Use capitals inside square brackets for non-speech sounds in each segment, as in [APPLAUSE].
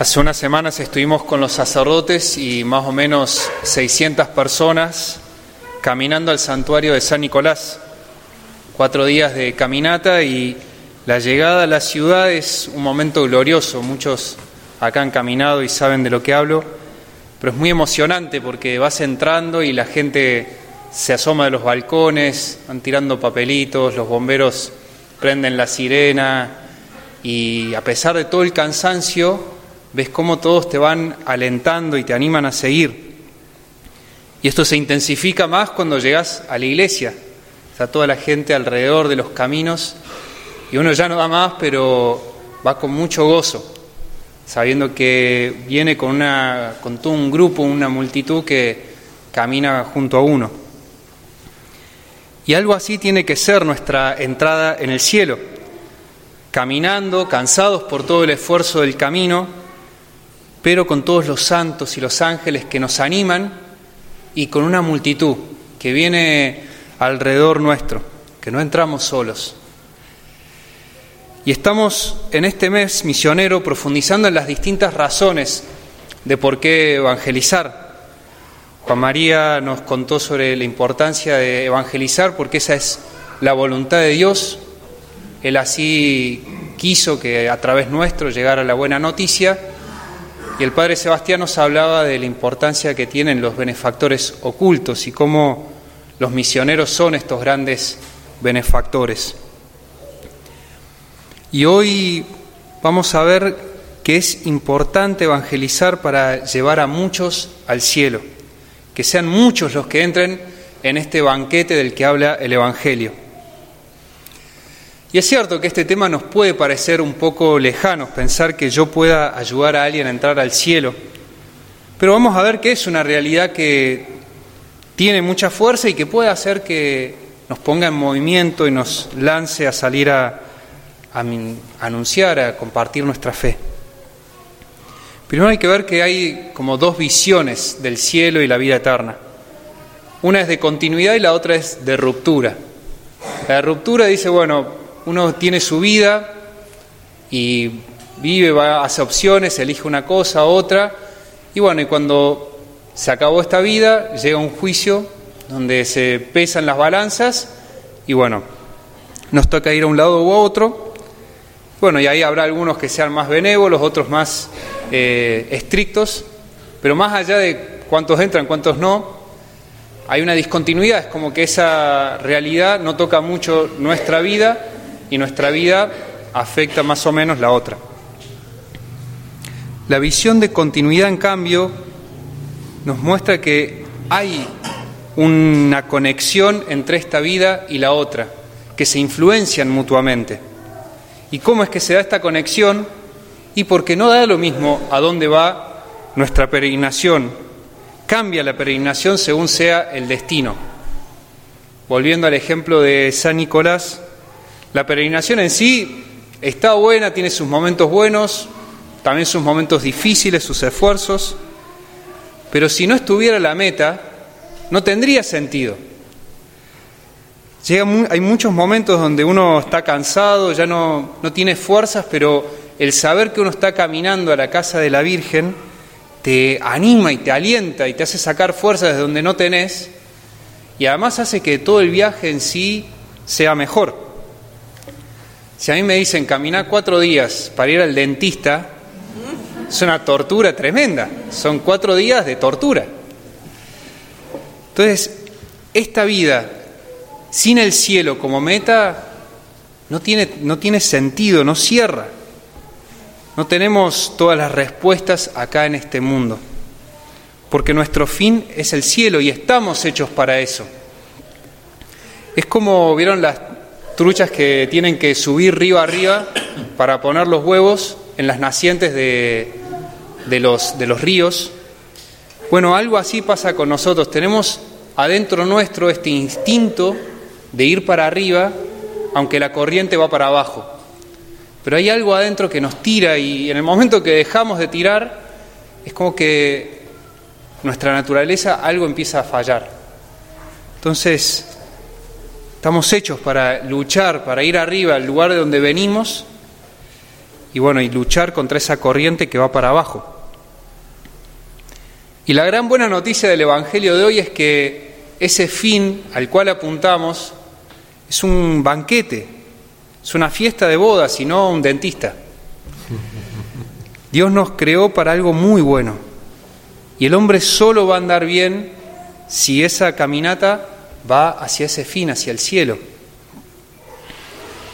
Hace unas semanas estuvimos con los sacerdotes y más o menos 600 personas caminando al santuario de San Nicolás. Cuatro días de caminata y la llegada a la ciudad es un momento glorioso. Muchos acá han caminado y saben de lo que hablo, pero es muy emocionante porque vas entrando y la gente se asoma de los balcones, van tirando papelitos, los bomberos prenden la sirena y a pesar de todo el cansancio, ves cómo todos te van alentando y te animan a seguir. Y esto se intensifica más cuando llegas a la iglesia. Está toda la gente alrededor de los caminos y uno ya no da más, pero va con mucho gozo, sabiendo que viene con, una, con todo un grupo, una multitud que camina junto a uno. Y algo así tiene que ser nuestra entrada en el cielo, caminando, cansados por todo el esfuerzo del camino, pero con todos los santos y los ángeles que nos animan y con una multitud que viene alrededor nuestro, que no entramos solos. Y estamos en este mes misionero profundizando en las distintas razones de por qué evangelizar. Juan María nos contó sobre la importancia de evangelizar porque esa es la voluntad de Dios. Él así quiso que a través nuestro llegara la buena noticia y el padre Sebastián nos hablaba de la importancia que tienen los benefactores ocultos y cómo los misioneros son estos grandes benefactores. Y hoy vamos a ver que es importante evangelizar para llevar a muchos al cielo, que sean muchos los que entren en este banquete del que habla el Evangelio. Y es cierto que este tema nos puede parecer un poco lejano, pensar que yo pueda ayudar a alguien a entrar al cielo, pero vamos a ver que es una realidad que tiene mucha fuerza y que puede hacer que nos ponga en movimiento y nos lance a salir a, anunciar, a compartir nuestra fe. Primero hay que ver que hay como dos visiones del cielo y la vida eterna. Una es de continuidad y la otra es de ruptura. La ruptura dice, bueno, uno tiene su vida y vive, va, hace opciones, elige una cosa, otra, y bueno, y cuando se acabó esta vida, llega un juicio donde se pesan las balanzas y bueno, nos toca ir a un lado u otro. Bueno, y ahí habrá algunos que sean más benévolos, otros más eh, estrictos, pero más allá de cuántos entran, cuántos no, hay una discontinuidad, es como que esa realidad no toca mucho nuestra vida y nuestra vida afecta más o menos la otra. La visión de continuidad, en cambio, nos muestra que hay una conexión entre esta vida y la otra, que se influencian mutuamente. ¿Y cómo es que se da esta conexión? Y porque no da lo mismo a dónde va nuestra peregrinación. Cambia la peregrinación según sea el destino. Volviendo al ejemplo de San Nicolás, la peregrinación en sí está buena, tiene sus momentos buenos, también sus momentos difíciles, sus esfuerzos, pero si no estuviera la meta, no tendría sentido. hay muchos momentos donde uno está cansado, ya no, no tiene fuerzas, pero el saber que uno está caminando a la casa de la Virgen te anima y te alienta y te hace sacar fuerzas de donde no tenés y además hace que todo el viaje en sí sea mejor. Si a mí me dicen caminar cuatro días para ir al dentista, es una tortura tremenda. Son cuatro días de tortura. Entonces, esta vida sin el cielo como meta no tiene, no tiene sentido, no cierra. No tenemos todas las respuestas acá en este mundo, porque nuestro fin es el cielo y estamos hechos para eso. Es como, ¿vieron las, truchas que tienen que subir río arriba para poner los huevos en las nacientes de, los, de los ríos. Bueno, algo así pasa con nosotros. Tenemos adentro nuestro este instinto de ir para arriba, aunque la corriente va para abajo. Pero hay algo adentro que nos tira y en el momento que dejamos de tirar, es como que nuestra naturaleza algo empieza a fallar. Entonces, Estamos hechos para luchar, para ir arriba al lugar de donde venimos y bueno, y luchar contra esa corriente que va para abajo. Y la gran buena noticia del Evangelio de hoy es que ese fin al cual apuntamos es un banquete, es una fiesta de bodas y no un dentista. [LAUGHS] Dios nos creó para algo muy bueno y el hombre solo va a andar bien si esa caminata va hacia ese fin, hacia el cielo.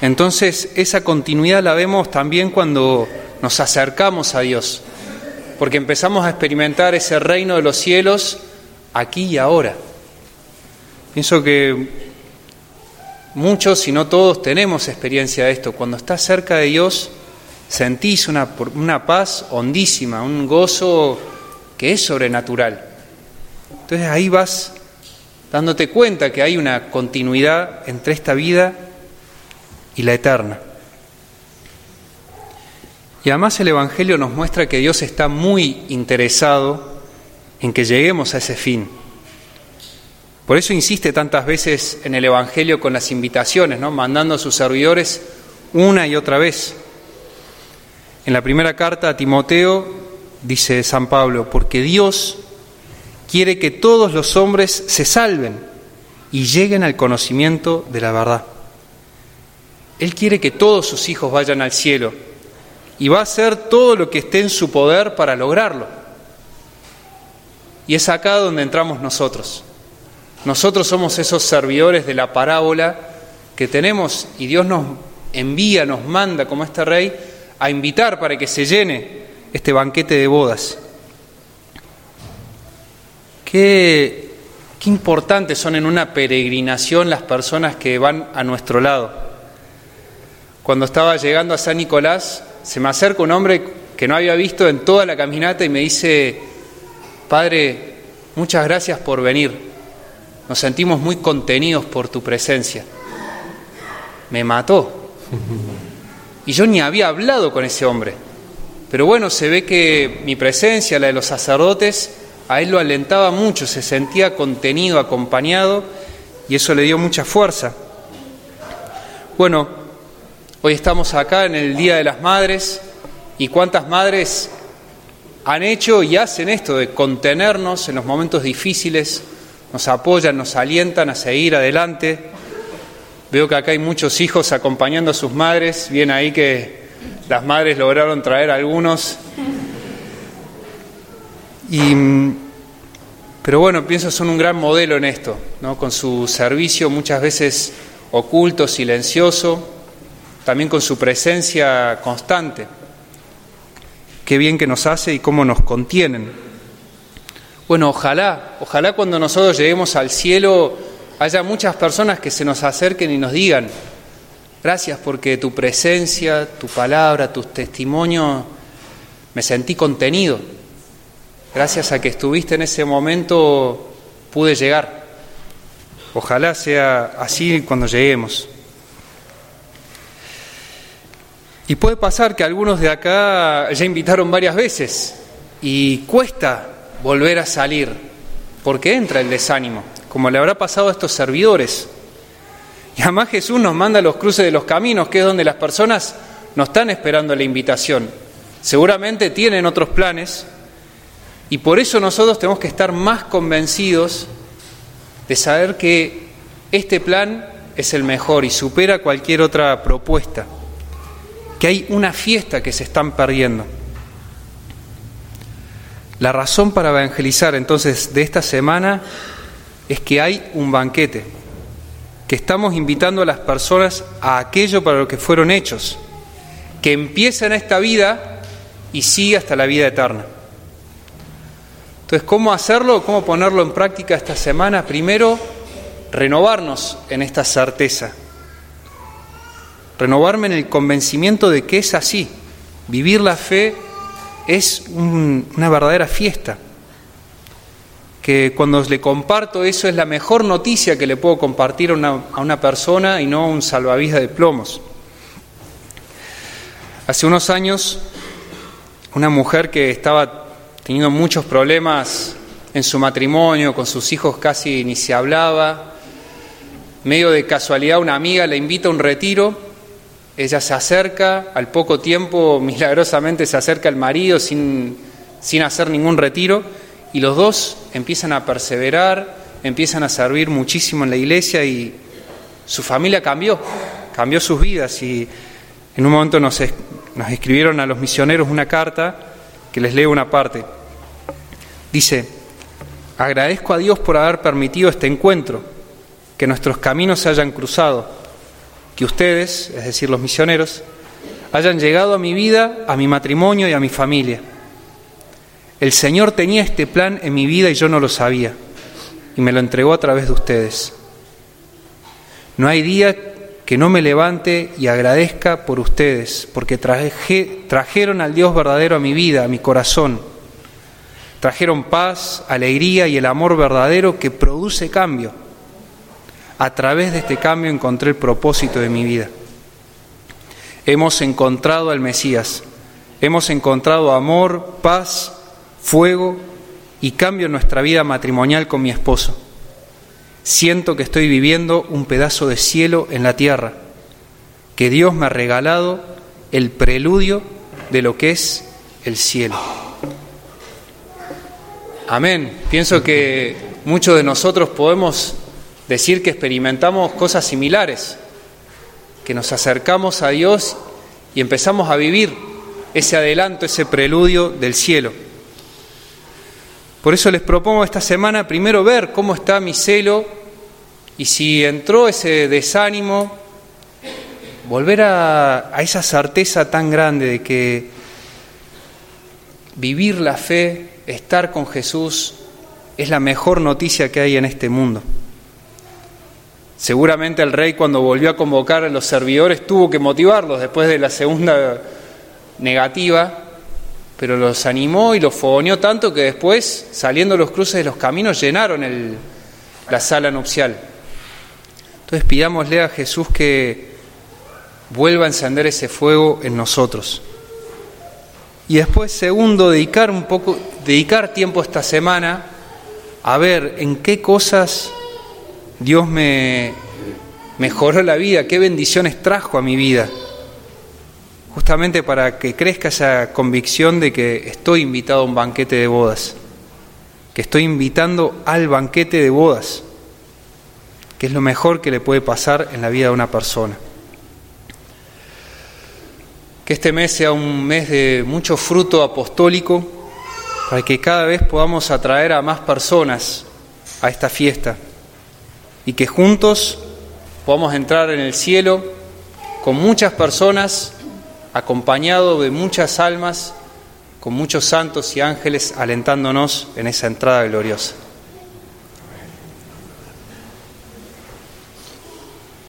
Entonces esa continuidad la vemos también cuando nos acercamos a Dios, porque empezamos a experimentar ese reino de los cielos aquí y ahora. Pienso que muchos, si no todos, tenemos experiencia de esto. Cuando estás cerca de Dios, sentís una, una paz hondísima, un gozo que es sobrenatural. Entonces ahí vas dándote cuenta que hay una continuidad entre esta vida y la eterna. Y además el Evangelio nos muestra que Dios está muy interesado en que lleguemos a ese fin. Por eso insiste tantas veces en el Evangelio con las invitaciones, ¿no? mandando a sus servidores una y otra vez. En la primera carta a Timoteo dice San Pablo, porque Dios quiere que todos los hombres se salven y lleguen al conocimiento de la verdad. Él quiere que todos sus hijos vayan al cielo y va a hacer todo lo que esté en su poder para lograrlo. Y es acá donde entramos nosotros. Nosotros somos esos servidores de la parábola que tenemos y Dios nos envía, nos manda como este rey a invitar para que se llene este banquete de bodas. Qué, qué importantes son en una peregrinación las personas que van a nuestro lado cuando estaba llegando a San Nicolás, se me acerca un hombre que no había visto en toda la caminata y me dice, Padre, muchas gracias por venir. Nos sentimos muy contenidos por tu presencia. Me mató. Y yo ni había hablado con ese hombre. Pero bueno, se ve que mi presencia, la de los sacerdotes, a él lo alentaba mucho, se sentía contenido, acompañado, y eso le dio mucha fuerza. Bueno, Hoy estamos acá en el Día de las Madres y cuántas madres han hecho y hacen esto de contenernos en los momentos difíciles, nos apoyan, nos alientan a seguir adelante. Veo que acá hay muchos hijos acompañando a sus madres, bien ahí que las madres lograron traer algunos. Y, pero bueno, pienso son un gran modelo en esto, ¿no? con su servicio muchas veces oculto, silencioso, también con su presencia constante. Qué bien que nos hace y cómo nos contienen. Bueno, ojalá, ojalá cuando nosotros lleguemos al cielo haya muchas personas que se nos acerquen y nos digan, gracias porque tu presencia, tu palabra, tus testimonios, me sentí contenido. Gracias a que estuviste en ese momento pude llegar. Ojalá sea así cuando lleguemos. Y puede pasar que algunos de acá ya invitaron varias veces y cuesta volver a salir porque entra el desánimo, como le habrá pasado a estos servidores. Y además Jesús nos manda a los cruces de los caminos, que es donde las personas no están esperando la invitación. Seguramente tienen otros planes y por eso nosotros tenemos que estar más convencidos de saber que este plan es el mejor y supera cualquier otra propuesta que hay una fiesta que se están perdiendo. La razón para evangelizar entonces de esta semana es que hay un banquete, que estamos invitando a las personas a aquello para lo que fueron hechos, que empieza en esta vida y sigue hasta la vida eterna. Entonces, ¿cómo hacerlo? ¿Cómo ponerlo en práctica esta semana? Primero, renovarnos en esta certeza renovarme en el convencimiento de que es así. Vivir la fe es una verdadera fiesta. Que cuando le comparto eso es la mejor noticia que le puedo compartir a una, a una persona y no un salvavidas de plomos. Hace unos años, una mujer que estaba teniendo muchos problemas en su matrimonio, con sus hijos casi ni se hablaba, medio de casualidad una amiga le invita a un retiro. Ella se acerca, al poco tiempo [LAUGHS] milagrosamente se acerca el marido sin, sin hacer ningún retiro. Y los dos empiezan a perseverar, empiezan a servir muchísimo en la iglesia y su familia cambió, cambió sus vidas. Y en un momento nos, nos escribieron a los misioneros una carta que les leo una parte. Dice, agradezco a Dios por haber permitido este encuentro, que nuestros caminos se hayan cruzado, que ustedes, es decir, los misioneros, hayan llegado a mi vida, a mi matrimonio y a mi familia. El Señor tenía este plan en mi vida y yo no lo sabía, y me lo entregó a través de ustedes. No hay día que no me levante y agradezca por ustedes, porque trajeron al Dios verdadero a mi vida, a mi corazón. Trajeron paz, alegría y el amor verdadero que produce cambio. A través de este cambio encontré el propósito de mi vida. Hemos encontrado al Mesías, hemos encontrado amor, paz, fuego y cambio en nuestra vida matrimonial con mi esposo. Siento que estoy viviendo un pedazo de cielo en la tierra, que Dios me ha regalado el preludio de lo que es el cielo. Amén. Pienso que muchos de nosotros podemos decir que experimentamos cosas similares, que nos acercamos a Dios y empezamos a vivir ese adelanto, ese preludio del cielo. Por eso les propongo esta semana primero ver cómo está mi celo y si entró ese desánimo, volver a, esa certeza tan grande de que vivir la fe, estar con Jesús, es la mejor noticia que hay en este mundo. Seguramente el rey cuando volvió a convocar a los servidores tuvo que motivarlos después de la segunda negativa pero los animó y los fogoneó tanto que después, saliendo los cruces de los caminos, llenaron la sala nupcial. Entonces pidámosle a Jesús que vuelva a encender ese fuego en nosotros. Y después, segundo, dedicar un poco, dedicar tiempo esta semana a ver en qué cosas Dios me mejoró la vida, qué bendiciones trajo a mi vida justamente para que crezca esa convicción de que estoy invitado a un banquete de bodas, que estoy invitando al banquete de bodas, que es lo mejor que le puede pasar en la vida de una persona. Que este mes sea un mes de mucho fruto apostólico, para que cada vez podamos atraer a más personas a esta fiesta y que juntos podamos entrar en el cielo con muchas personas acompañado de muchas almas, con muchos santos y ángeles alentándonos en esa entrada gloriosa.